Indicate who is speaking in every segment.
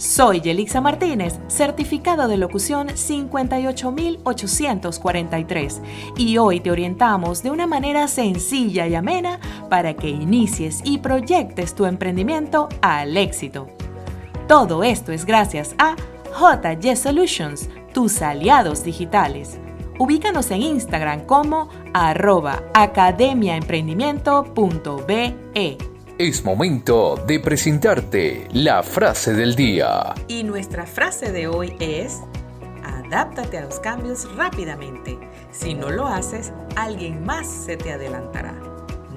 Speaker 1: Soy Yelixa Martínez, certificado de locución 58843 y hoy te orientamos de una manera sencilla y amena para que inicies y proyectes tu emprendimiento al éxito. Todo esto es gracias a JY Solutions, tus aliados digitales. Ubícanos en Instagram como arroba academiaemprendimiento.be.
Speaker 2: Es momento de presentarte la frase del día.
Speaker 1: Y nuestra frase de hoy es, adáptate a los cambios rápidamente. Si no lo haces, alguien más se te adelantará.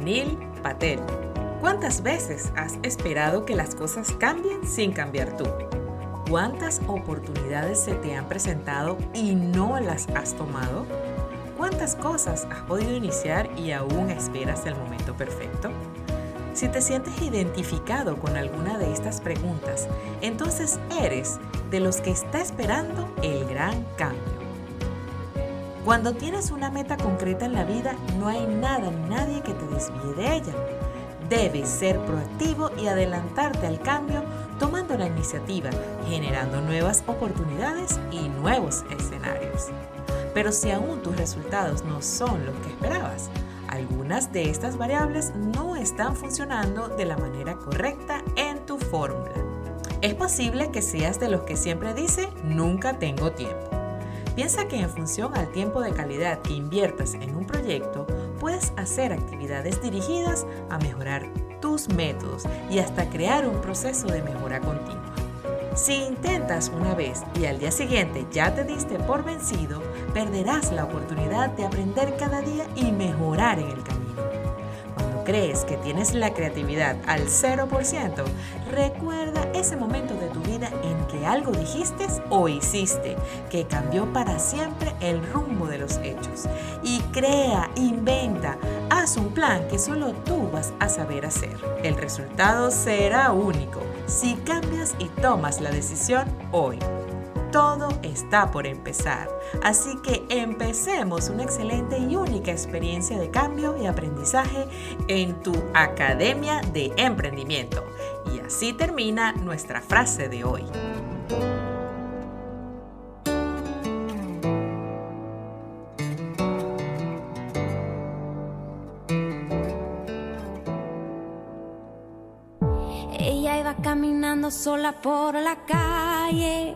Speaker 1: Neil Patel. ¿Cuántas veces has esperado que las cosas cambien sin cambiar tú? ¿Cuántas oportunidades se te han presentado y no las has tomado? ¿Cuántas cosas has podido iniciar y aún esperas el momento perfecto? Si te sientes identificado con alguna de estas preguntas, entonces eres de los que está esperando el gran cambio. Cuando tienes una meta concreta en la vida, no hay nada ni nadie que te desvíe de ella. Debes ser proactivo y adelantarte al cambio tomando la iniciativa, generando nuevas oportunidades y nuevos escenarios. Pero si aún tus resultados no son los que esperabas, algunas de estas variables no están funcionando de la manera correcta en tu fórmula. Es posible que seas de los que siempre dice nunca tengo tiempo. Piensa que en función al tiempo de calidad que inviertas en un proyecto, puedes hacer actividades dirigidas a mejorar tus métodos y hasta crear un proceso de mejora continua. Si intentas una vez y al día siguiente ya te diste por vencido, perderás la oportunidad de aprender cada día y mejorar en el camino. Cuando crees que tienes la creatividad al 0%, recuerda ese momento de tu vida en que algo dijiste o hiciste que cambió para siempre el rumbo de los hechos. Y crea, inventa, haz un plan que solo tú vas a saber hacer. El resultado será único si cambias y tomas la decisión hoy todo está por empezar. Así que empecemos una excelente y única experiencia de cambio y aprendizaje en tu Academia de Emprendimiento. Y así termina nuestra frase de hoy.
Speaker 3: Ella iba caminando sola por la calle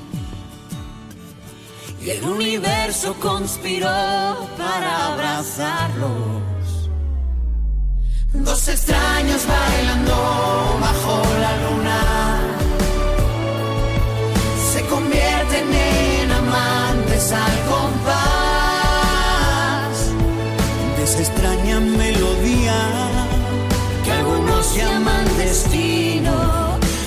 Speaker 4: Y el universo conspiró para abrazarlos. Dos extraños bailando bajo la luna se convierten en amantes al compás melodía que algunos llaman destino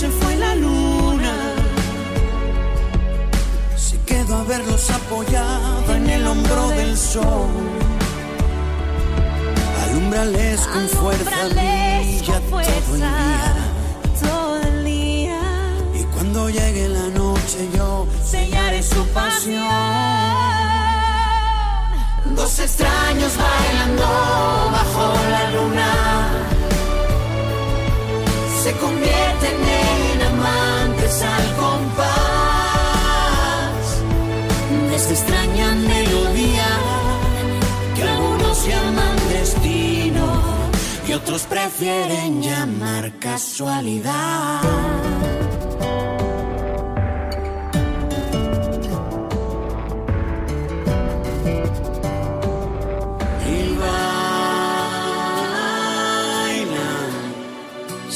Speaker 4: se fue la luna. Se quedó a verlos apoyado en el hombro del sol. Alumbrales con fuerza,
Speaker 5: Alúmbrales
Speaker 4: brilla
Speaker 5: con
Speaker 4: todo el
Speaker 5: fuerza
Speaker 4: día.
Speaker 5: todo el día.
Speaker 4: Y cuando llegue la noche yo sellaré su pasión. Dos extraños bailando bajo la luna se convierten en amantes al compás de esta extraña melodía que algunos llaman destino y otros prefieren llamar casualidad.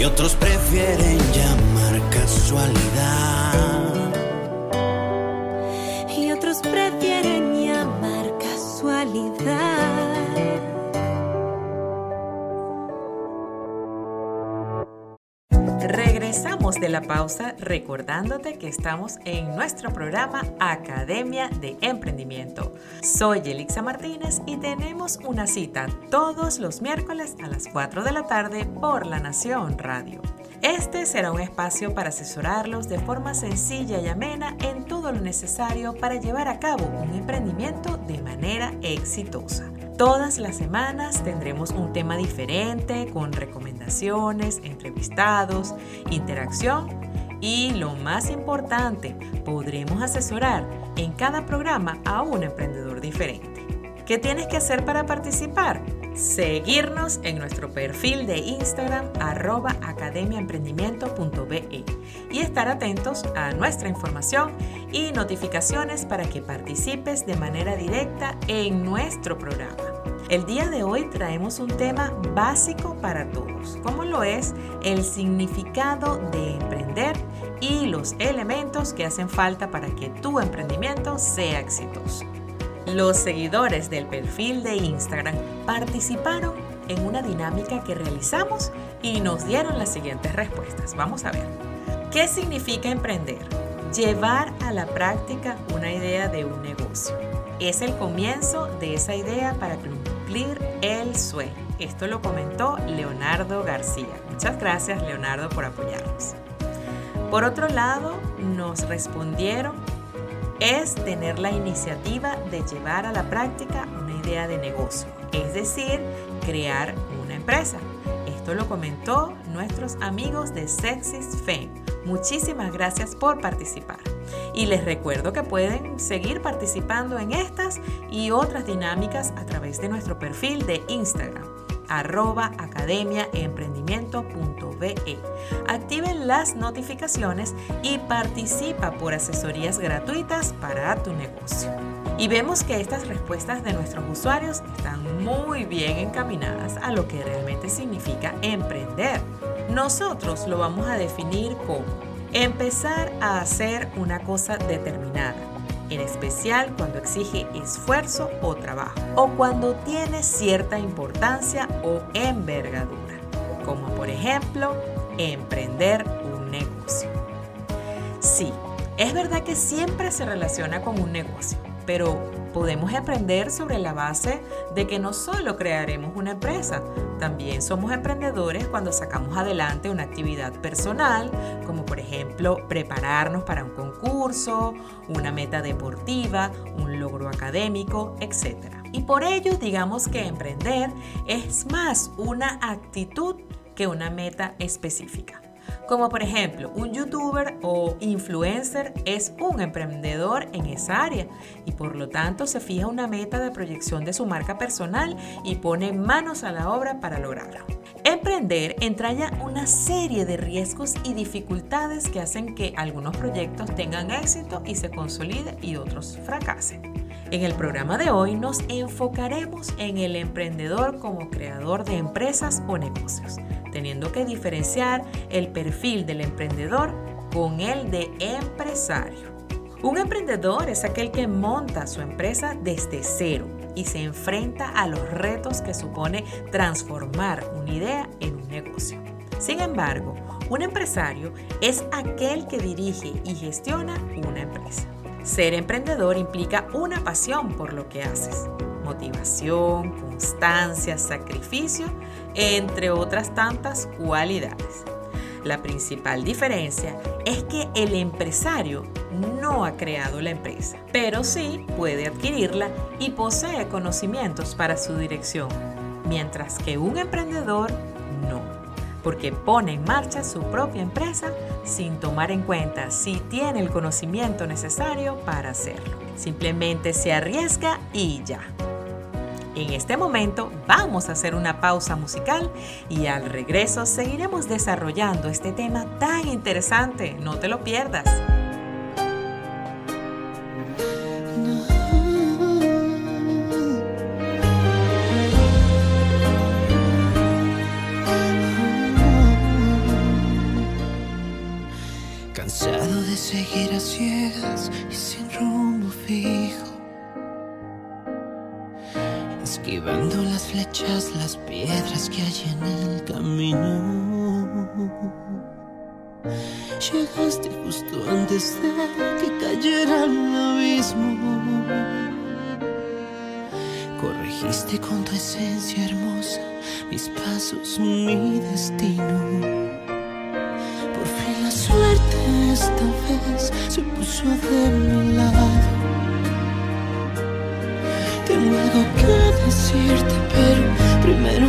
Speaker 4: y otros prefieren llamar casualidad.
Speaker 1: De la pausa recordándote que estamos en nuestro programa Academia de Emprendimiento. Soy Elixa Martínez y tenemos una cita todos los miércoles a las 4 de la tarde por La Nación Radio. Este será un espacio para asesorarlos de forma sencilla y amena en todo lo necesario para llevar a cabo un emprendimiento de manera exitosa. Todas las semanas tendremos un tema diferente con recomendaciones, entrevistados, interacción y lo más importante, podremos asesorar en cada programa a un emprendedor diferente. ¿Qué tienes que hacer para participar? Seguirnos en nuestro perfil de Instagram arroba academiaemprendimiento.be y estar atentos a nuestra información y notificaciones para que participes de manera directa en nuestro programa. El día de hoy traemos un tema básico para todos, como lo es el significado de emprender y los elementos que hacen falta para que tu emprendimiento sea exitoso. Los seguidores del perfil de Instagram participaron en una dinámica que realizamos y nos dieron las siguientes respuestas. Vamos a ver. ¿Qué significa emprender? Llevar a la práctica una idea de un negocio. Es el comienzo de esa idea para el sueño. Esto lo comentó Leonardo García. Muchas gracias Leonardo por apoyarnos. Por otro lado, nos respondieron es tener la iniciativa de llevar a la práctica una idea de negocio, es decir, crear una empresa. Esto lo comentó nuestros amigos de Sexis Fame. Muchísimas gracias por participar. Y les recuerdo que pueden seguir participando en estas y otras dinámicas a través de nuestro perfil de Instagram arroba academiaemprendimiento.be. Activen las notificaciones y participa por asesorías gratuitas para tu negocio. Y vemos que estas respuestas de nuestros usuarios están muy bien encaminadas a lo que realmente significa emprender. Nosotros lo vamos a definir como empezar a hacer una cosa determinada, en especial cuando exige esfuerzo o trabajo, o cuando tiene cierta importancia o envergadura, como por ejemplo emprender un negocio. Sí, es verdad que siempre se relaciona con un negocio, pero podemos aprender sobre la base de que no solo crearemos una empresa, también somos emprendedores cuando sacamos adelante una actividad personal, como por ejemplo prepararnos para un concurso, una meta deportiva, un logro académico, etc. Y por ello digamos que emprender es más una actitud que una meta específica. Como por ejemplo, un youtuber o influencer es un emprendedor en esa área y por lo tanto se fija una meta de proyección de su marca personal y pone manos a la obra para lograrlo. Emprender entraña una serie de riesgos y dificultades que hacen que algunos proyectos tengan éxito y se consoliden y otros fracasen. En el programa de hoy nos enfocaremos en el emprendedor como creador de empresas o negocios teniendo que diferenciar el perfil del emprendedor con el de empresario. Un emprendedor es aquel que monta su empresa desde cero y se enfrenta a los retos que supone transformar una idea en un negocio. Sin embargo, un empresario es aquel que dirige y gestiona una empresa. Ser emprendedor implica una pasión por lo que haces, motivación, constancia, sacrificio entre otras tantas cualidades. La principal diferencia es que el empresario no ha creado la empresa, pero sí puede adquirirla y posee conocimientos para su dirección, mientras que un emprendedor no, porque pone en marcha su propia empresa sin tomar en cuenta si tiene el conocimiento necesario para hacerlo. Simplemente se arriesga y ya. En este momento vamos a hacer una pausa musical y al regreso seguiremos desarrollando este tema tan interesante. No te lo pierdas.
Speaker 6: Cansado de seguir a ciegas y sin rumbo fijo esquivando las flechas, las piedras que hay en el camino. Llegaste justo antes de que cayera el abismo. Corregiste con tu esencia hermosa mis pasos, mi destino. Por fin la suerte esta vez se puso de mi lado tengo algo que decirte, pero primero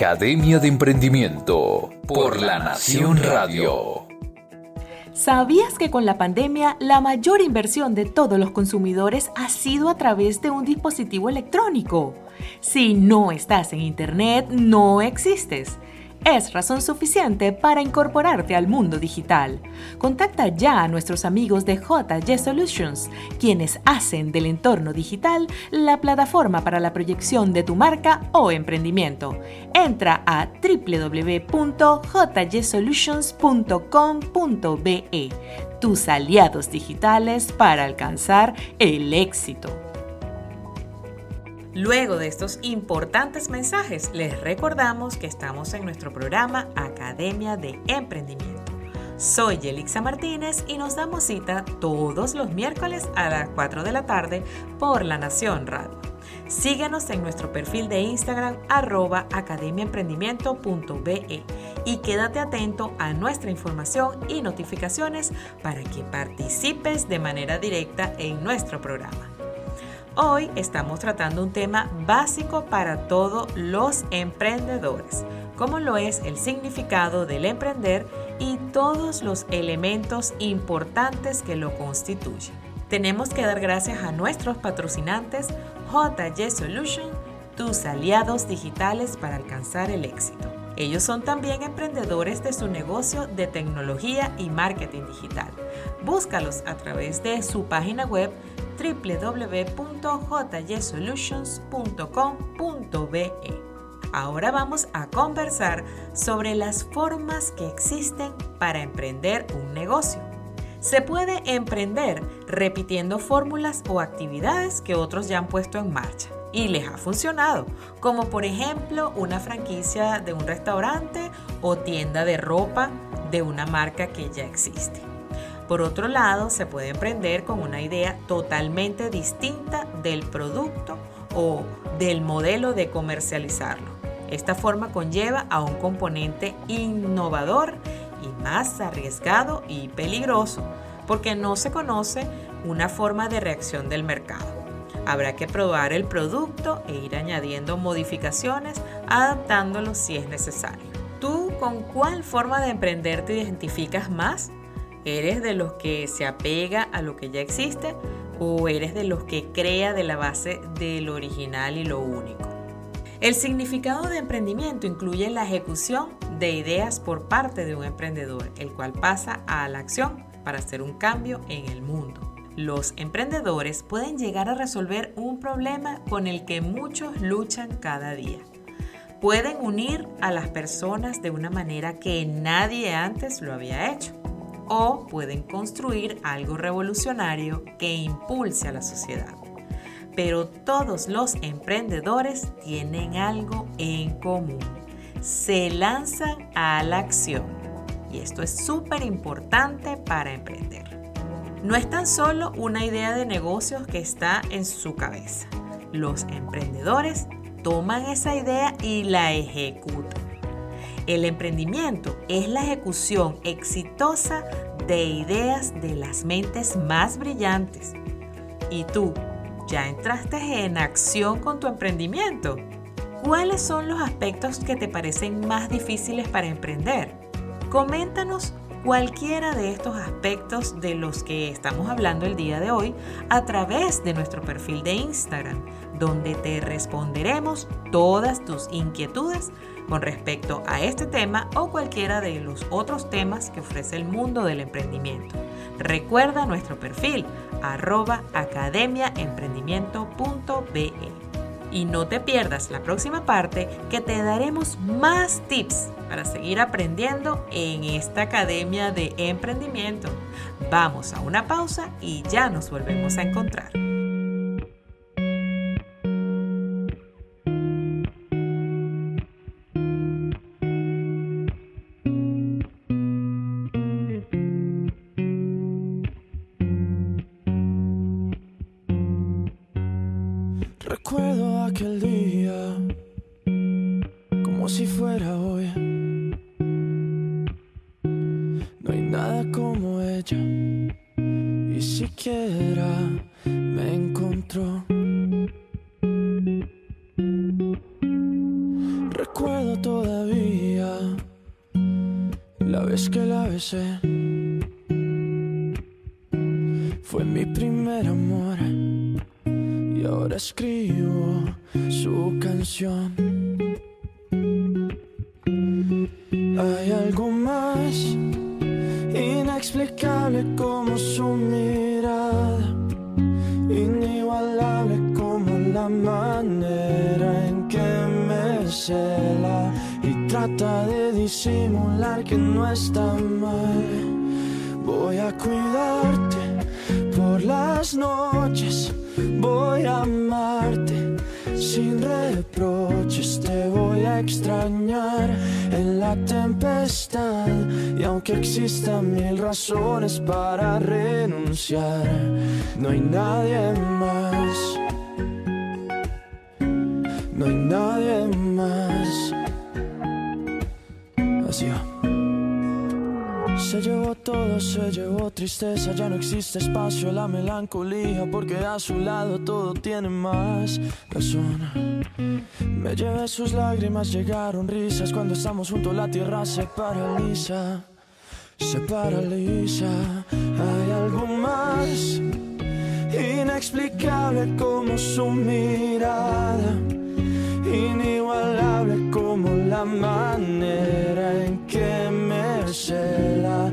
Speaker 2: Academia de Emprendimiento por La Nación Radio.
Speaker 1: ¿Sabías que con la pandemia la mayor inversión de todos los consumidores ha sido a través de un dispositivo electrónico? Si no estás en Internet, no existes es razón suficiente para incorporarte al mundo digital. Contacta ya a nuestros amigos de JY Solutions, quienes hacen del entorno digital la plataforma para la proyección de tu marca o emprendimiento. Entra a www.jsolutions.com.be, tus aliados digitales para alcanzar el éxito. Luego de estos importantes mensajes, les recordamos que estamos en nuestro programa Academia de Emprendimiento. Soy Yelixa Martínez y nos damos cita todos los miércoles a las 4 de la tarde por La Nación Radio. Síguenos en nuestro perfil de Instagram arroba academiaemprendimiento.be y quédate atento a nuestra información y notificaciones para que participes de manera directa en nuestro programa. Hoy estamos tratando un tema básico para todos los emprendedores, como lo es el significado del emprender y todos los elementos importantes que lo constituyen. Tenemos que dar gracias a nuestros patrocinantes JY Solution, tus aliados digitales para alcanzar el éxito. Ellos son también emprendedores de su negocio de tecnología y marketing digital. Búscalos a través de su página web www.jsolutions.com.be. Ahora vamos a conversar sobre las formas que existen para emprender un negocio. Se puede emprender repitiendo fórmulas o actividades que otros ya han puesto en marcha y les ha funcionado, como por ejemplo una franquicia de un restaurante o tienda de ropa de una marca que ya existe. Por otro lado, se puede emprender con una idea totalmente distinta del producto o del modelo de comercializarlo. Esta forma conlleva a un componente innovador y más arriesgado y peligroso, porque no se conoce una forma de reacción del mercado. Habrá que probar el producto e ir añadiendo modificaciones, adaptándolo si es necesario. ¿Tú con cuál forma de emprender te identificas más? ¿Eres de los que se apega a lo que ya existe o eres de los que crea de la base de lo original y lo único? El significado de emprendimiento incluye la ejecución de ideas por parte de un emprendedor, el cual pasa a la acción para hacer un cambio en el mundo. Los emprendedores pueden llegar a resolver un problema con el que muchos luchan cada día. Pueden unir a las personas de una manera que nadie antes lo había hecho o pueden construir algo revolucionario que impulse a la sociedad. Pero todos los emprendedores tienen algo en común. Se lanzan a la acción. Y esto es súper importante para emprender. No es tan solo una idea de negocios que está en su cabeza. Los emprendedores toman esa idea y la ejecutan. El emprendimiento es la ejecución exitosa de ideas de las mentes más brillantes. ¿Y tú, ya entraste en acción con tu emprendimiento? ¿Cuáles son los aspectos que te parecen más difíciles para emprender? Coméntanos cualquiera de estos aspectos de los que estamos hablando el día de hoy a través de nuestro perfil de Instagram, donde te responderemos todas tus inquietudes con respecto a este tema o cualquiera de los otros temas que ofrece el mundo del emprendimiento. Recuerda nuestro perfil arroba academiaemprendimiento.be. Y no te pierdas la próxima parte que te daremos más tips para seguir aprendiendo en esta Academia de Emprendimiento. Vamos a una pausa y ya nos volvemos a encontrar.
Speaker 7: La melancolía, porque a su lado todo tiene más razón. Me llevé sus lágrimas, llegaron risas, cuando estamos juntos la tierra se paraliza, se paraliza. Hay algo más inexplicable como su mirada, inigualable como la manera en que me cela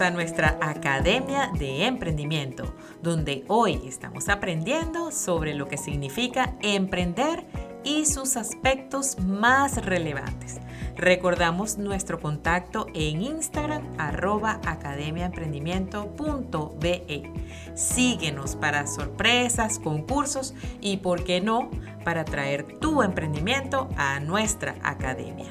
Speaker 1: a nuestra Academia de Emprendimiento, donde hoy estamos aprendiendo sobre lo que significa emprender y sus aspectos más relevantes. Recordamos nuestro contacto en Instagram arroba academiaemprendimiento.be. Síguenos para sorpresas, concursos y, por qué no, para traer tu emprendimiento a nuestra academia.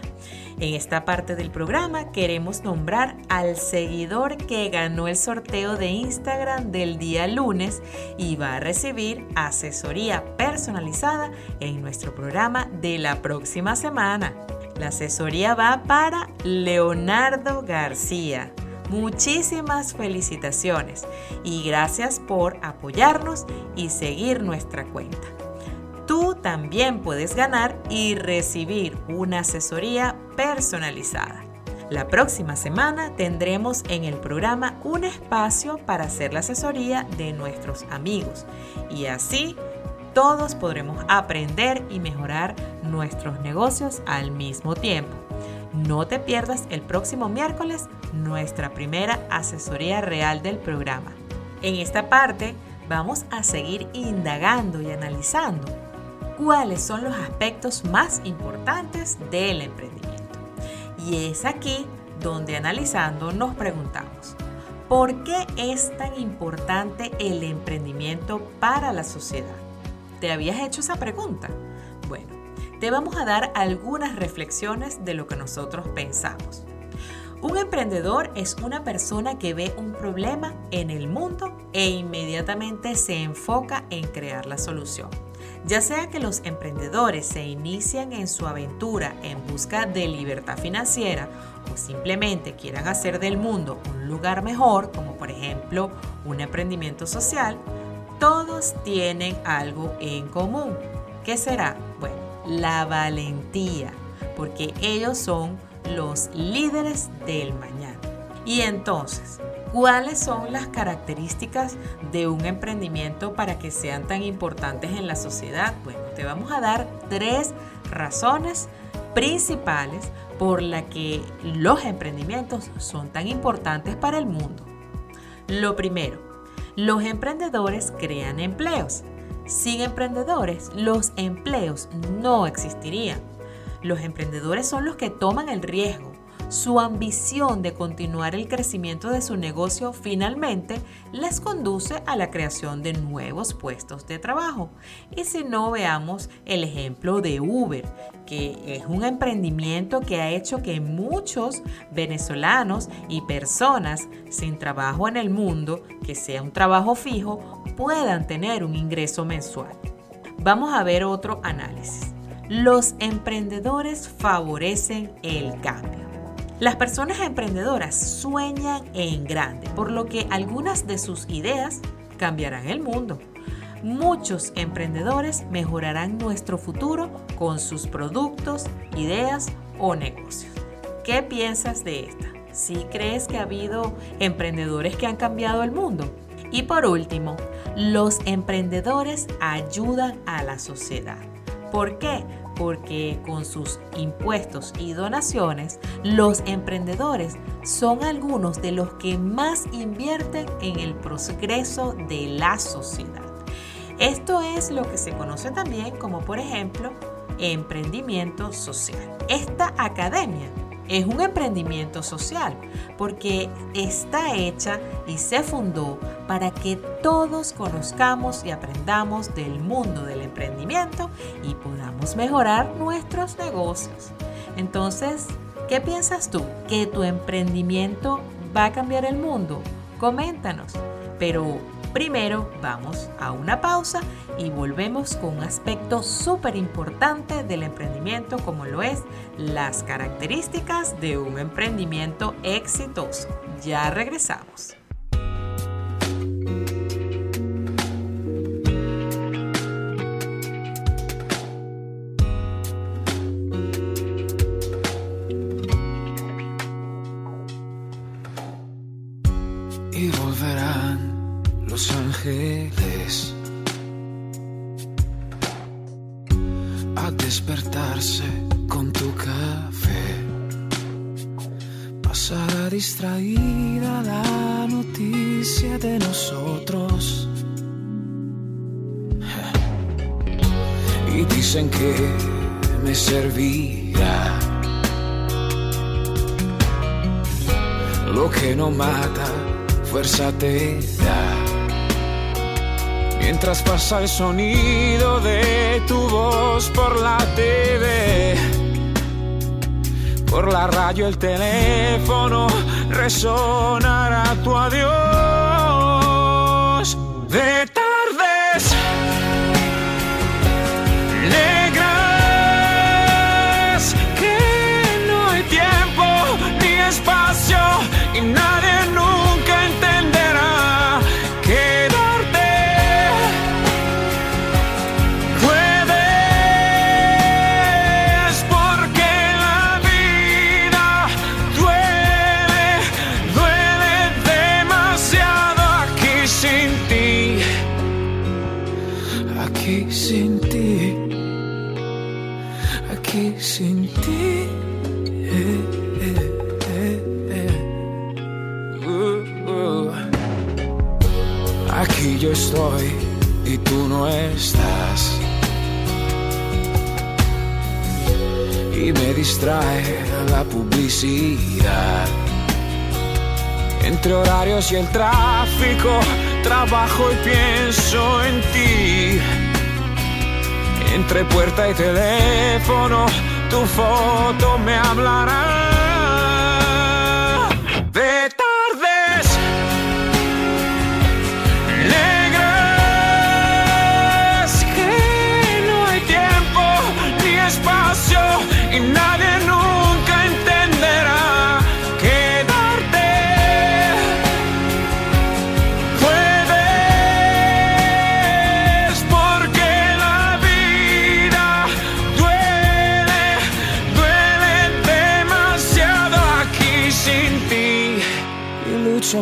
Speaker 1: En esta parte del programa queremos nombrar al seguidor que ganó el sorteo de Instagram del día lunes y va a recibir asesoría personalizada en nuestro programa de la próxima semana. La asesoría va para Leonardo García. Muchísimas felicitaciones y gracias por apoyarnos y seguir nuestra cuenta. Tú también puedes ganar y recibir una asesoría personalizada. La próxima semana tendremos en el programa un espacio para hacer la asesoría de nuestros amigos y así todos podremos aprender y mejorar nuestros negocios al mismo tiempo. No te pierdas el próximo miércoles nuestra primera asesoría real del programa. En esta parte vamos a seguir indagando y analizando cuáles son los aspectos más importantes del emprendimiento. Y es aquí donde analizando nos preguntamos, ¿por qué es tan importante el emprendimiento para la sociedad? ¿Te habías hecho esa pregunta? Bueno, te vamos a dar algunas reflexiones de lo que nosotros pensamos. Un emprendedor es una persona que ve un problema en el mundo e inmediatamente se enfoca en crear la solución. Ya sea que los emprendedores se inician en su aventura en busca de libertad financiera o simplemente quieran hacer del mundo un lugar mejor, como por ejemplo un emprendimiento social, todos tienen algo en común. ¿Qué será? Bueno, la valentía, porque ellos son los líderes del mañana. Y entonces, ¿Cuáles son las características de un emprendimiento para que sean tan importantes en la sociedad? Bueno, te vamos a dar tres razones principales por las que los emprendimientos son tan importantes para el mundo. Lo primero, los emprendedores crean empleos. Sin emprendedores, los empleos no existirían. Los emprendedores son los que toman el riesgo, su ambición de continuar el crecimiento de su negocio finalmente les conduce a la creación de nuevos puestos de trabajo. Y si no, veamos el ejemplo de Uber, que es un emprendimiento que ha hecho que muchos venezolanos y personas sin trabajo en el mundo, que sea un trabajo fijo, puedan tener un ingreso mensual. Vamos a ver otro análisis. Los emprendedores favorecen el cambio. Las personas emprendedoras sueñan en grande, por lo que algunas de sus ideas cambiarán el mundo. Muchos emprendedores mejorarán nuestro futuro con sus productos, ideas o negocios. ¿Qué piensas de esta? ¿Sí crees que ha habido emprendedores que han cambiado el mundo? Y por último, los emprendedores ayudan a la sociedad. ¿Por qué? Porque con sus impuestos y donaciones, los emprendedores son algunos de los que más invierten en el progreso de la sociedad. Esto es lo que se conoce también como, por ejemplo, emprendimiento social. Esta academia es un emprendimiento social porque está hecha y se fundó para que todos conozcamos y aprendamos del mundo del emprendimiento y podamos mejorar nuestros negocios. Entonces, ¿qué piensas tú? ¿Que tu emprendimiento va a cambiar el mundo? Coméntanos. Pero Primero vamos a una pausa y volvemos con un aspecto súper importante del emprendimiento como lo es las características de un emprendimiento exitoso. Ya regresamos.
Speaker 8: Me servirá. Lo que no mata, fuerza te da mientras pasa el sonido de tu voz por la TV. Por la radio el teléfono resonará tu adiós. De distrae la publicidad. Entre horarios y el tráfico, trabajo y pienso en ti. Entre puerta y teléfono, tu foto me hablará.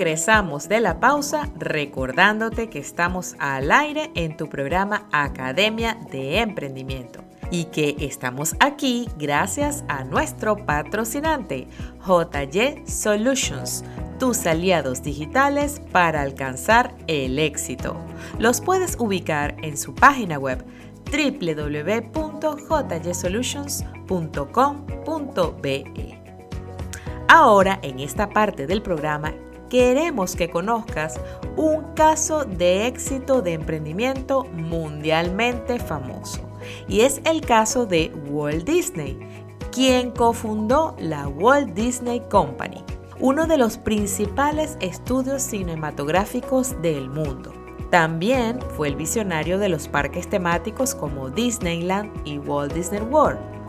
Speaker 1: Regresamos de la pausa recordándote que estamos al aire en tu programa Academia de Emprendimiento y que estamos aquí gracias a nuestro patrocinante JY Solutions, tus aliados digitales para alcanzar el éxito. Los puedes ubicar en su página web www.jsolutions.com.be. Ahora, en esta parte del programa, queremos que conozcas un caso de éxito de emprendimiento mundialmente famoso. Y es el caso de Walt Disney, quien cofundó la Walt Disney Company, uno de los principales estudios cinematográficos del mundo. También fue el visionario de los parques temáticos como Disneyland y Walt Disney World.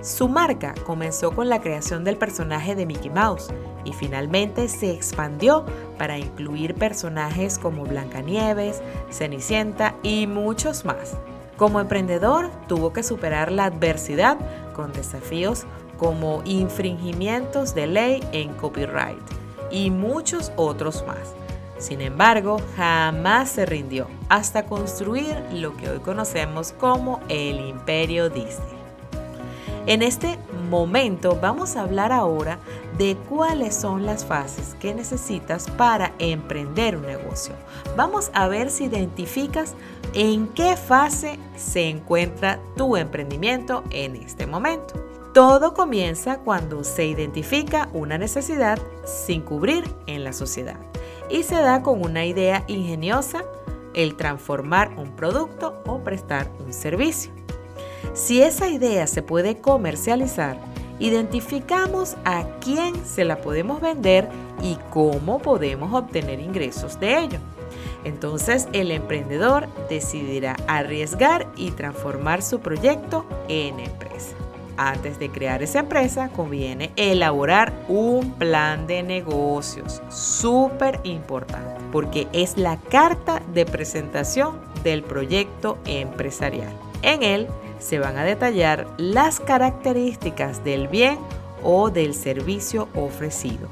Speaker 1: Su marca comenzó con la creación del personaje de Mickey Mouse y finalmente se expandió para incluir personajes como Blancanieves, Cenicienta y muchos más. Como emprendedor tuvo que superar la adversidad con desafíos como infringimientos de ley en copyright y muchos otros más. Sin embargo, jamás se rindió hasta construir lo que hoy conocemos como el imperio Disney. En este momento vamos a hablar ahora de cuáles son las fases que necesitas para emprender un negocio. Vamos a ver si identificas en qué fase se encuentra tu emprendimiento en este momento. Todo comienza cuando se identifica una necesidad sin cubrir en la sociedad y se da con una idea ingeniosa el transformar un producto o prestar un servicio. Si esa idea se puede comercializar, identificamos a quién se la podemos vender y cómo podemos obtener ingresos de ello. Entonces el emprendedor decidirá arriesgar y transformar su proyecto en empresa. Antes de crear esa empresa conviene elaborar un plan de negocios, súper importante, porque es la carta de presentación del proyecto empresarial. En él se van a detallar las características del bien o del servicio ofrecido.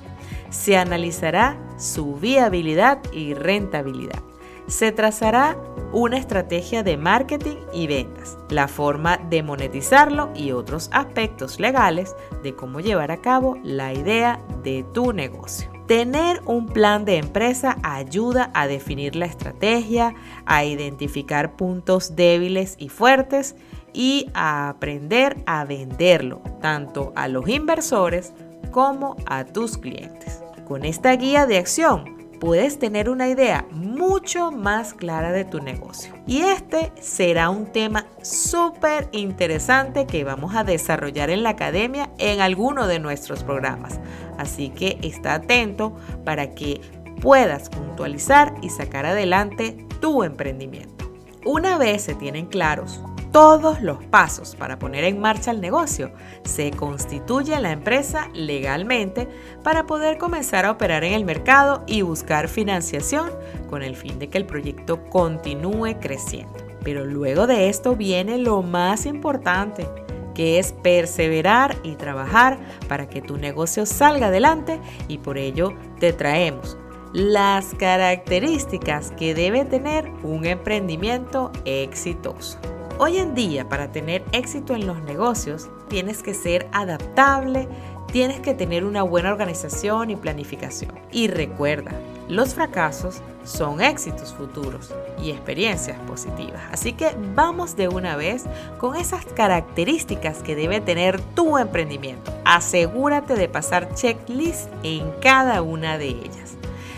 Speaker 1: Se analizará su viabilidad y rentabilidad. Se trazará una estrategia de marketing y ventas, la forma de monetizarlo y otros aspectos legales de cómo llevar a cabo la idea de tu negocio. Tener un plan de empresa ayuda a definir la estrategia, a identificar puntos débiles y fuertes y a aprender a venderlo tanto a los inversores como a tus clientes. Con esta guía de acción puedes tener una idea mucho más clara de tu negocio. Y este será un tema súper interesante que vamos a desarrollar en la academia en alguno de nuestros programas. Así que está atento para que puedas puntualizar y sacar adelante tu emprendimiento. Una vez se tienen claros todos los pasos para poner en marcha el negocio, se constituye la empresa legalmente para poder comenzar a operar en el mercado y buscar financiación con el fin de que el proyecto continúe creciendo. Pero luego de esto viene lo más importante, que es perseverar y trabajar para que tu negocio salga adelante y por ello te traemos las características que debe tener un emprendimiento exitoso. Hoy en día, para tener éxito en los negocios, tienes que ser adaptable, tienes que tener una buena organización y planificación. Y recuerda, los fracasos son éxitos futuros y experiencias positivas. Así que vamos de una vez con esas características que debe tener tu emprendimiento. Asegúrate de pasar checklist en cada una de ellas.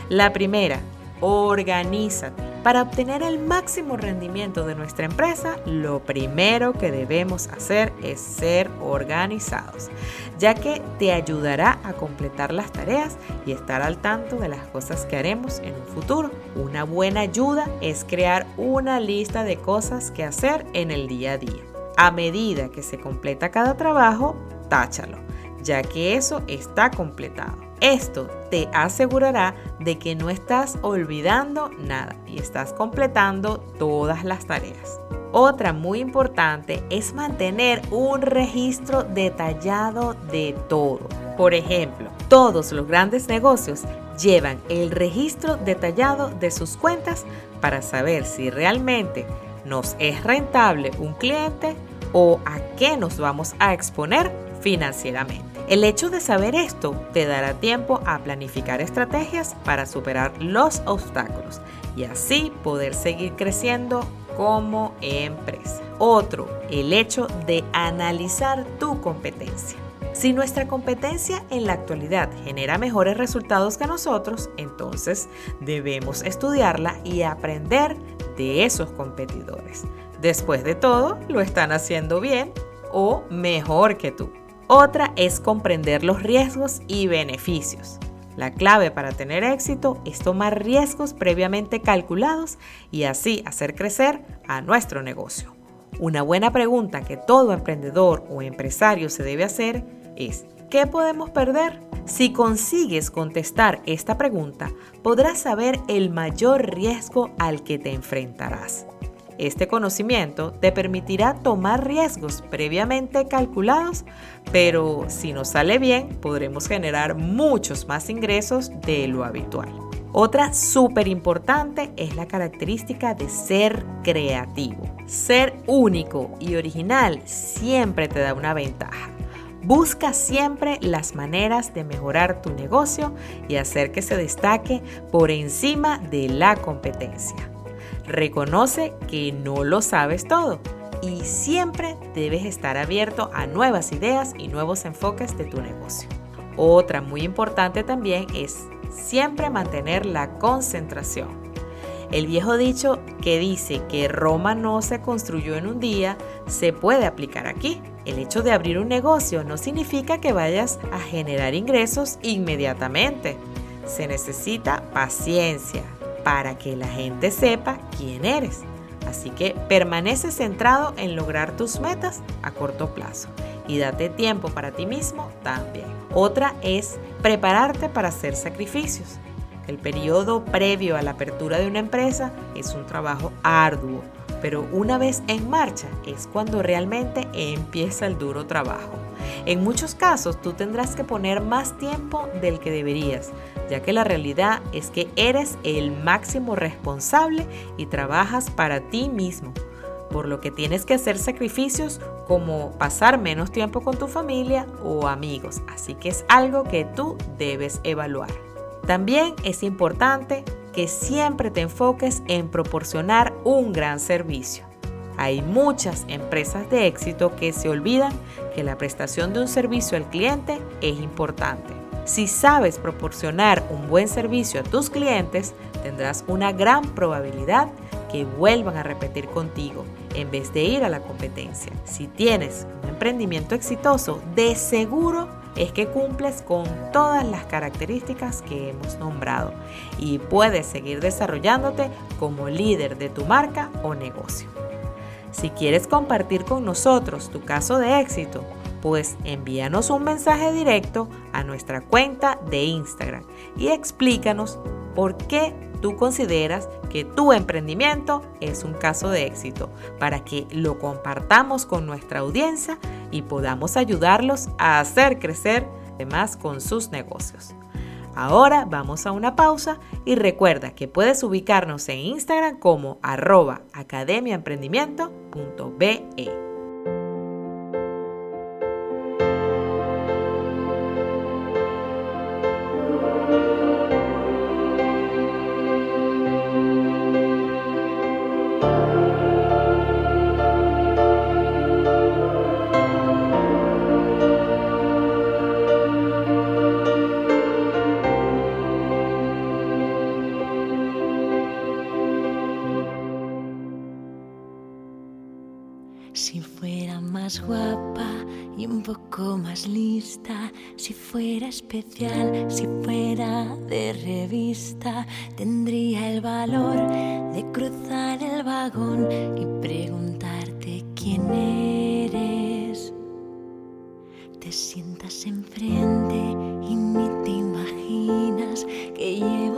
Speaker 1: La primera, organízate. Para obtener el máximo rendimiento de nuestra empresa, lo primero que debemos hacer es ser organizados, ya que te ayudará a completar las tareas y estar al tanto de las cosas que haremos en un futuro. Una buena ayuda es crear una lista de cosas que hacer en el día a día. A medida que se completa cada trabajo, táchalo, ya que eso está completado. Esto te asegurará de que no estás olvidando nada y estás completando todas las tareas. Otra muy importante es mantener un registro detallado de todo. Por ejemplo, todos los grandes negocios llevan el registro detallado de sus cuentas para saber si realmente nos es rentable un cliente o a qué nos vamos a exponer financieramente. El hecho de saber esto te dará tiempo a planificar estrategias para superar los obstáculos y así poder seguir creciendo como empresa. Otro, el hecho de analizar tu competencia. Si nuestra competencia en la actualidad genera mejores resultados que nosotros, entonces debemos estudiarla y aprender de esos competidores. Después de todo, lo están haciendo bien o mejor que tú. Otra es comprender los riesgos y beneficios. La clave para tener éxito es tomar riesgos previamente calculados y así hacer crecer a nuestro negocio. Una buena pregunta que todo emprendedor o empresario se debe hacer es, ¿qué podemos perder? Si consigues contestar esta pregunta, podrás saber el mayor riesgo al que te enfrentarás. Este conocimiento te permitirá tomar riesgos previamente calculados, pero si nos sale bien, podremos generar muchos más ingresos de lo habitual. Otra súper importante es la característica de ser creativo. Ser único y original siempre te da una ventaja. Busca siempre las maneras de mejorar tu negocio y hacer que se destaque por encima de la competencia. Reconoce que no lo sabes todo y siempre debes estar abierto a nuevas ideas y nuevos enfoques de tu negocio. Otra muy importante también es siempre mantener la concentración. El viejo dicho que dice que Roma no se construyó en un día se puede aplicar aquí. El hecho de abrir un negocio no significa que vayas a generar ingresos inmediatamente. Se necesita paciencia, para que la gente sepa quién eres. Así que permanece centrado en lograr tus metas a corto plazo y date tiempo para ti mismo también. Otra es prepararte para hacer sacrificios. El periodo previo a la apertura de una empresa es un trabajo arduo, pero una vez en marcha es cuando realmente empieza el duro trabajo. En muchos casos tú tendrás que poner más tiempo del que deberías, ya que la realidad es que eres el máximo responsable y trabajas para ti mismo, por lo que tienes que hacer sacrificios como pasar menos tiempo con tu familia o amigos, así que es algo que tú debes evaluar. También es importante que siempre te enfoques en proporcionar un gran servicio. Hay muchas empresas de éxito que se olvidan que la prestación de un servicio al cliente es importante. Si sabes proporcionar un buen servicio a tus clientes, tendrás una gran probabilidad que vuelvan a repetir contigo en vez de ir a la competencia. Si tienes un emprendimiento exitoso, de seguro es que cumples con todas las características que hemos nombrado y puedes seguir desarrollándote como líder de tu marca o negocio. Si quieres compartir con nosotros tu caso de éxito, pues envíanos un mensaje directo a nuestra cuenta de Instagram y explícanos por qué tú consideras que tu emprendimiento es un caso de éxito para que lo compartamos con nuestra audiencia y podamos ayudarlos a hacer crecer además con sus negocios. Ahora vamos a una pausa y recuerda que puedes ubicarnos en Instagram como arroba academiaemprendimiento.be.
Speaker 5: fuera especial, si fuera de revista, tendría el valor de cruzar el vagón y preguntarte quién eres. Te sientas enfrente y ni te imaginas que llevo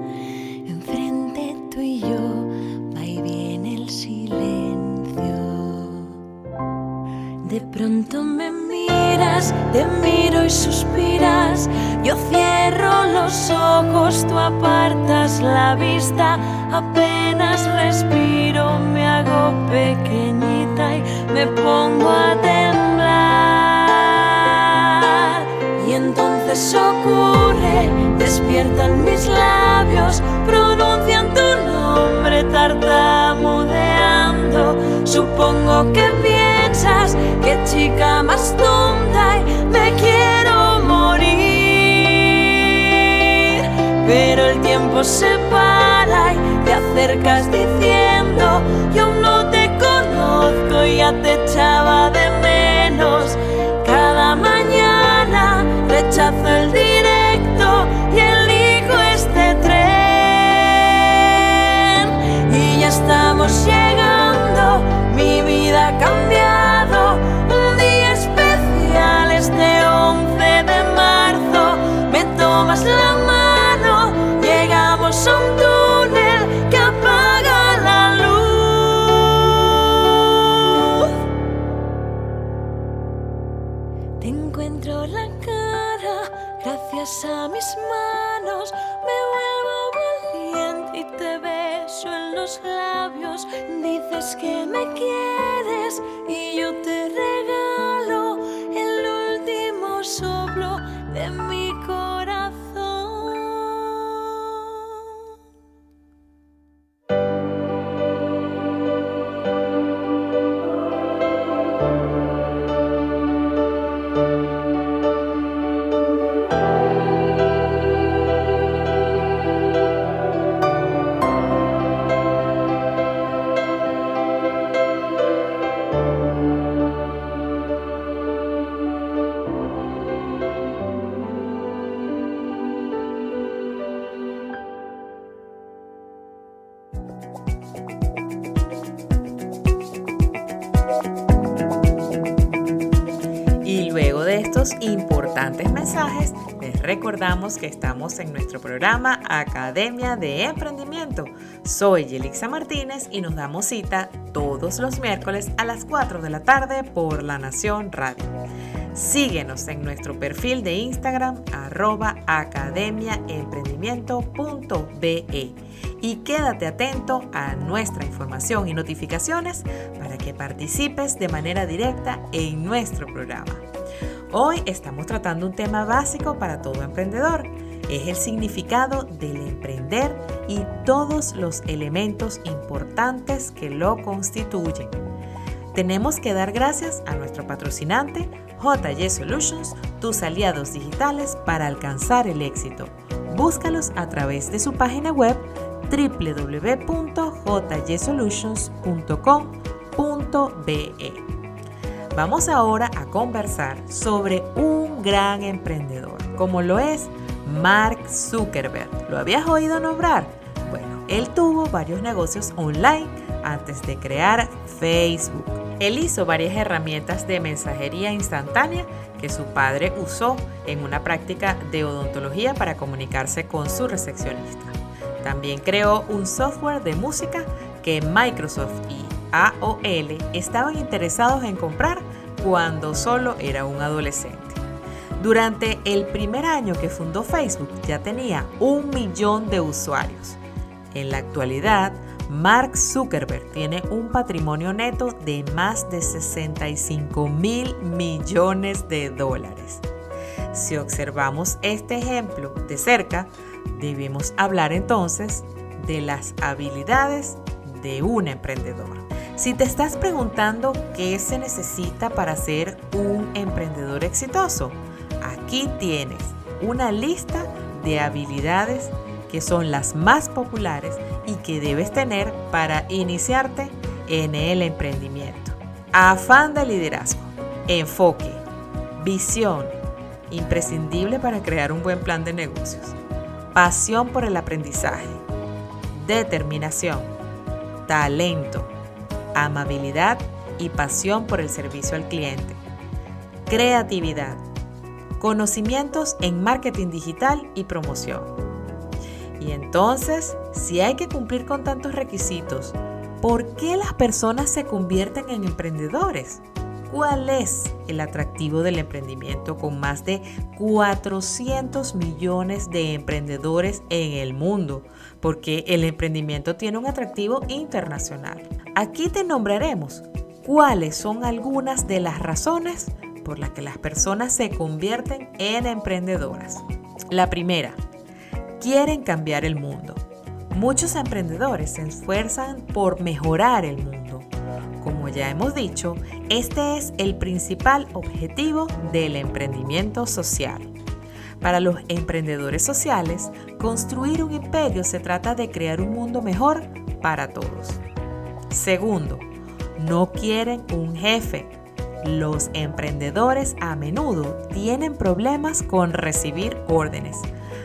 Speaker 5: pronto me miras, te miro y suspiras. Yo cierro los ojos, tú apartas la vista. Apenas respiro, me hago pequeñita y me pongo a temblar. Y entonces ocurre, despiertan mis labios, pronuncian tu nombre tartamudeando. Supongo que chica más tonta y me quiero morir. Pero el tiempo se para y te acercas diciendo, yo no te conozco, ya te echaba de menos. Cada mañana rechazo el directo y elijo este tren. Y ya estamos llegando, gracias a mis manos, me vuelvo valiente y te beso en los labios. Dices que me quieres
Speaker 1: recordamos que estamos en nuestro programa Academia de Emprendimiento. Soy Yelixa Martínez y nos damos cita todos los miércoles a las 4 de la tarde por La Nación Radio. Síguenos en nuestro perfil de Instagram arroba academiaemprendimiento.be y quédate atento a nuestra información y notificaciones para que participes de manera directa en nuestro programa. Hoy estamos tratando un tema básico para todo emprendedor. Es el significado del emprender y todos los elementos importantes que lo constituyen. Tenemos que dar gracias a nuestro patrocinante JY Solutions, tus aliados digitales para alcanzar el éxito. Búscalos a través de su página web www.jsolutions.com.be. Vamos ahora a conversar sobre un gran emprendedor, como lo es Mark Zuckerberg. ¿Lo habías oído nombrar? Bueno, él tuvo varios negocios online antes de crear Facebook. Él hizo varias herramientas de mensajería instantánea que su padre usó en una práctica de odontología para comunicarse con su recepcionista. También creó un software de música que Microsoft y AOL estaban interesados en comprar cuando solo era un adolescente. Durante el primer año que fundó Facebook ya tenía un millón de usuarios. En la actualidad, Mark Zuckerberg tiene un patrimonio neto de más de 65 mil millones de dólares. Si observamos este ejemplo de cerca, debemos hablar entonces de las habilidades de un emprendedor. Si te estás preguntando qué se necesita para ser un emprendedor exitoso, aquí tienes una lista de habilidades que son las más populares y que debes tener para iniciarte en el emprendimiento. Afán de liderazgo, enfoque, visión, imprescindible para crear un buen plan de negocios, pasión por el aprendizaje, determinación, talento, amabilidad y pasión por el servicio al cliente, creatividad, conocimientos en marketing digital y promoción. Y entonces, si hay que cumplir con tantos requisitos, ¿por qué las personas se convierten en emprendedores? ¿Cuál es el atractivo del emprendimiento con más de 400 millones de emprendedores en el mundo? Porque el emprendimiento tiene un atractivo internacional. Aquí te nombraremos cuáles son algunas de las razones por las que las personas se convierten en emprendedoras. La primera, quieren cambiar el mundo. Muchos emprendedores se esfuerzan por mejorar el mundo ya hemos dicho, este es el principal objetivo del emprendimiento social. Para los emprendedores sociales, construir un imperio se trata de crear un mundo mejor para todos. Segundo, no quieren un jefe. Los emprendedores a menudo tienen problemas con recibir órdenes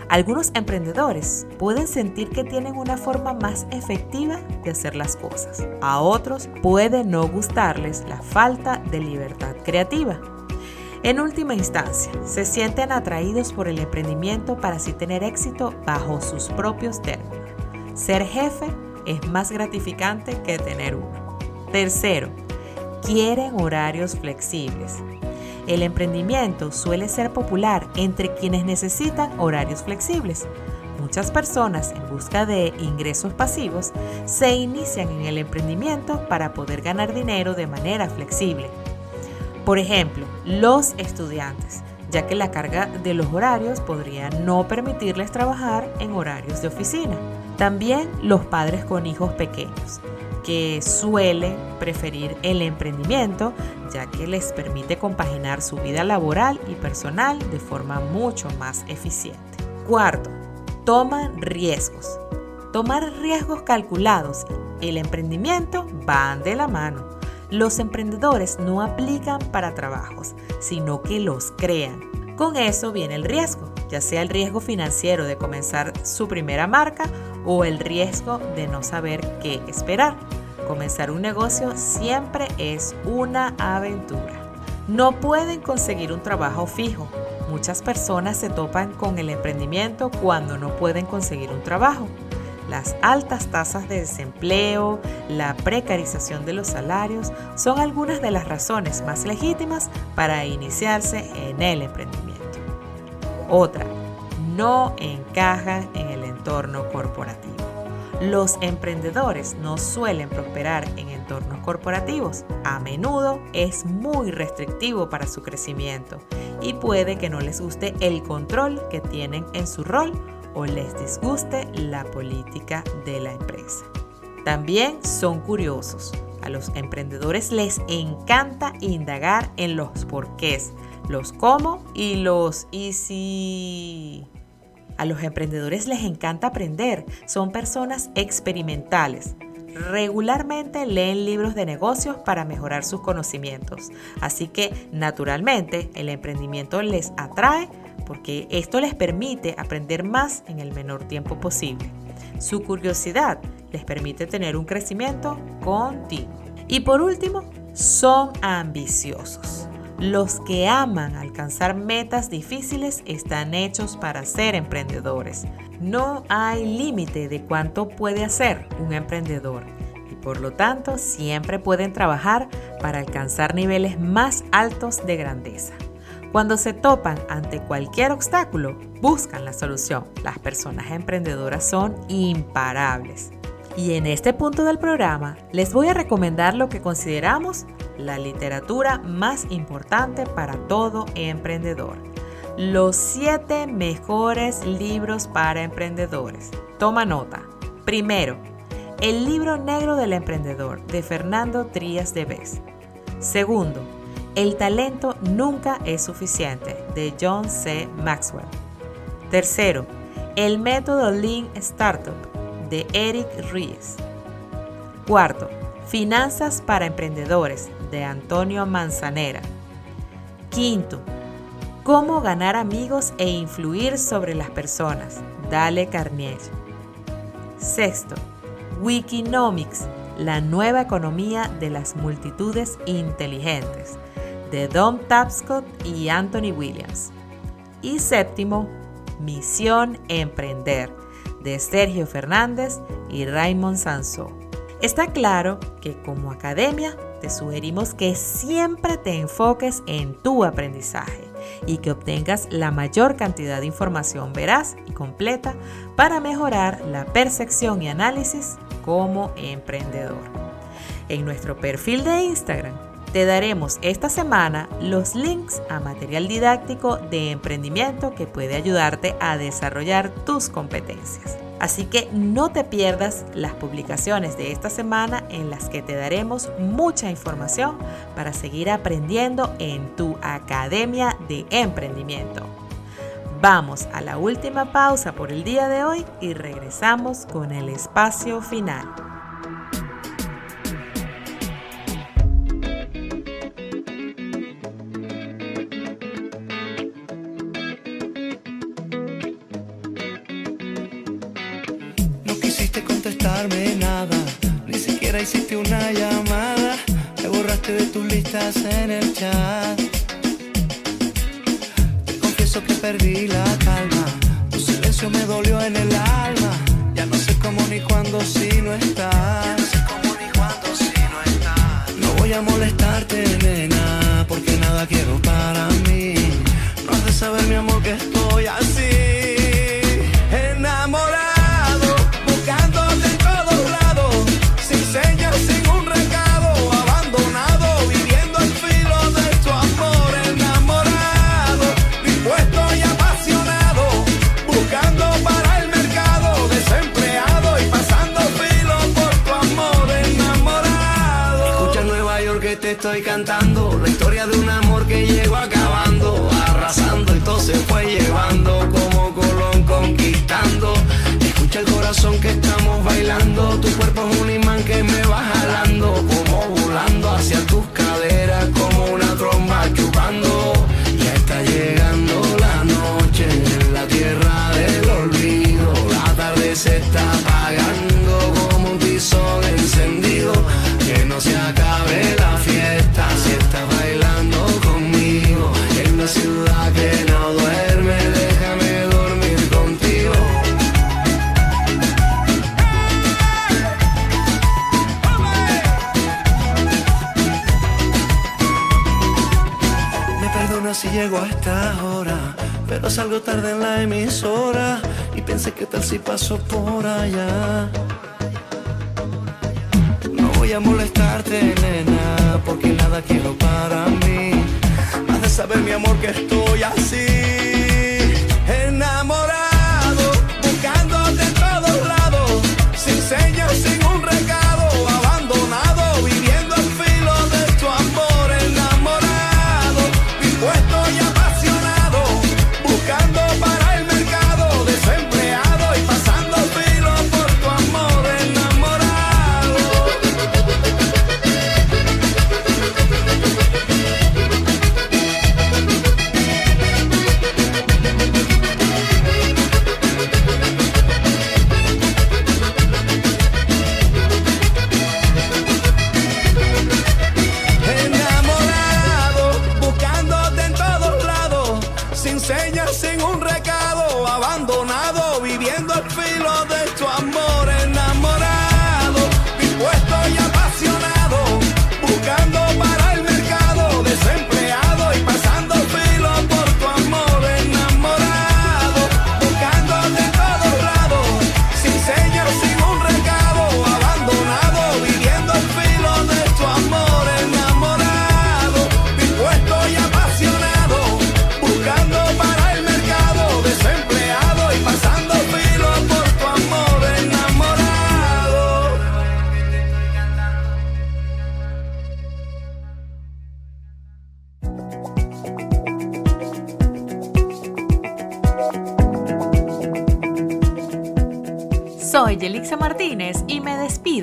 Speaker 1: algunos emprendedores pueden sentir que tienen una forma más efectiva de hacer las cosas. A otros puede no gustarles la falta de libertad creativa. En última instancia, se sienten atraídos por el emprendimiento para así tener éxito bajo sus propios términos. Ser jefe es más gratificante que tener uno. Tercero, quieren horarios flexibles. El emprendimiento suele ser popular entre quienes necesitan horarios flexibles. Muchas personas en busca de ingresos pasivos se inician en el emprendimiento para poder ganar dinero de manera flexible. Por ejemplo, los estudiantes, ya que la carga de los horarios podría no permitirles trabajar en horarios de oficina. También los padres con hijos pequeños, que suelen preferir el emprendimiento ya que les permite compaginar su vida laboral y personal de forma mucho más eficiente. Cuarto, toman riesgos. Tomar riesgos calculados y el emprendimiento van de la mano. Los emprendedores no aplican para trabajos, sino que los crean. Con eso viene el riesgo, ya sea el riesgo financiero de comenzar su primera marca o el riesgo de no saber qué esperar. Comenzar un negocio siempre es una aventura. No pueden conseguir un trabajo fijo. Muchas personas se topan con el emprendimiento cuando no pueden conseguir un trabajo. Las altas tasas de desempleo, la precarización de los salarios son algunas de las razones más legítimas para iniciarse en el emprendimiento. Otra, no encajan en el entorno corporativo. Los emprendedores no suelen prosperar en entornos corporativos. A menudo es muy restrictivo para su crecimiento y puede que no les guste el control que tienen en su rol o les disguste la política de la empresa. También son curiosos. A los emprendedores les encanta indagar en los porqués, los cómo y los y si. A los emprendedores les encanta aprender, son personas experimentales. Regularmente leen libros de negocios para mejorar sus conocimientos, así que naturalmente el emprendimiento les atrae porque esto les permite aprender más en el menor tiempo posible. Su curiosidad les permite tener un crecimiento continuo. Y por último, son ambiciosos. Los que aman alcanzar metas difíciles están hechos para ser emprendedores. No hay límite de cuánto puede hacer un emprendedor y por lo tanto siempre pueden trabajar para alcanzar niveles más altos de grandeza. Cuando se topan ante cualquier obstáculo, buscan la solución. Las personas emprendedoras son imparables. Y en este punto del programa les voy a recomendar lo que consideramos la literatura más importante para todo emprendedor. Los 7 mejores libros para emprendedores. Toma nota. Primero, El libro negro del emprendedor de Fernando Trías de Bes. Segundo, el talento nunca es suficiente, de John C. Maxwell. Tercero, El método Lean Startup, de Eric Ries. Cuarto, Finanzas para Emprendedores, de Antonio Manzanera. Quinto, Cómo ganar amigos e influir sobre las personas, Dale Carnier. Sexto, Wikinomics, la nueva economía de las multitudes inteligentes, de Dom Tapscott y Anthony Williams. Y séptimo, Misión Emprender, de Sergio Fernández y Raymond Sansó. Está claro que como academia te sugerimos que siempre te enfoques en tu aprendizaje y que obtengas la mayor cantidad de información veraz y completa para mejorar la percepción y análisis como emprendedor. En nuestro perfil de Instagram te daremos esta semana los links a material didáctico de emprendimiento que puede ayudarte a desarrollar tus competencias. Así que no te pierdas las publicaciones de esta semana en las que te daremos mucha información para seguir aprendiendo en tu Academia de Emprendimiento. Vamos a la última pausa por el día de hoy y regresamos con el espacio final.
Speaker 6: Hiciste una llamada, me borraste de tus listas en el tal si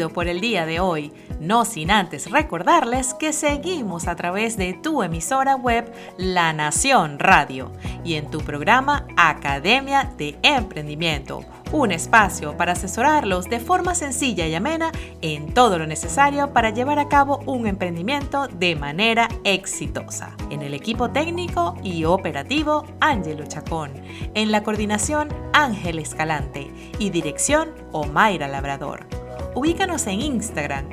Speaker 1: por el día de hoy, no sin antes recordarles que seguimos a través de tu emisora web La Nación Radio y en tu programa Academia de Emprendimiento, un espacio para asesorarlos de forma sencilla y amena en todo lo necesario para llevar a cabo un emprendimiento de manera exitosa. En el equipo técnico y operativo, Ángelo Chacón. En la coordinación, Ángel Escalante. Y dirección, Omaira Labrador. Ubícanos en Instagram,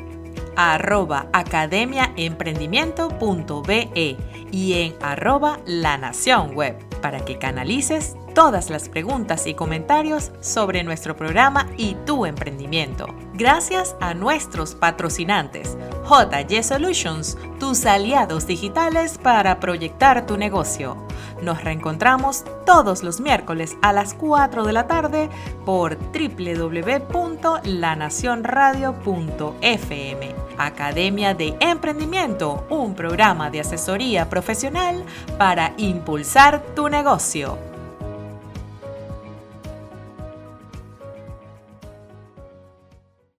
Speaker 1: arroba academiaemprendimiento.be y en arroba la nación web para que canalices todas las preguntas y comentarios sobre nuestro programa y tu emprendimiento. Gracias a nuestros patrocinantes, JY Solutions, tus aliados digitales para proyectar tu negocio. Nos reencontramos todos los miércoles a las 4 de la tarde por www.lanacionradio.fm. Academia de Emprendimiento, un programa de asesoría profesional para impulsar tu negocio.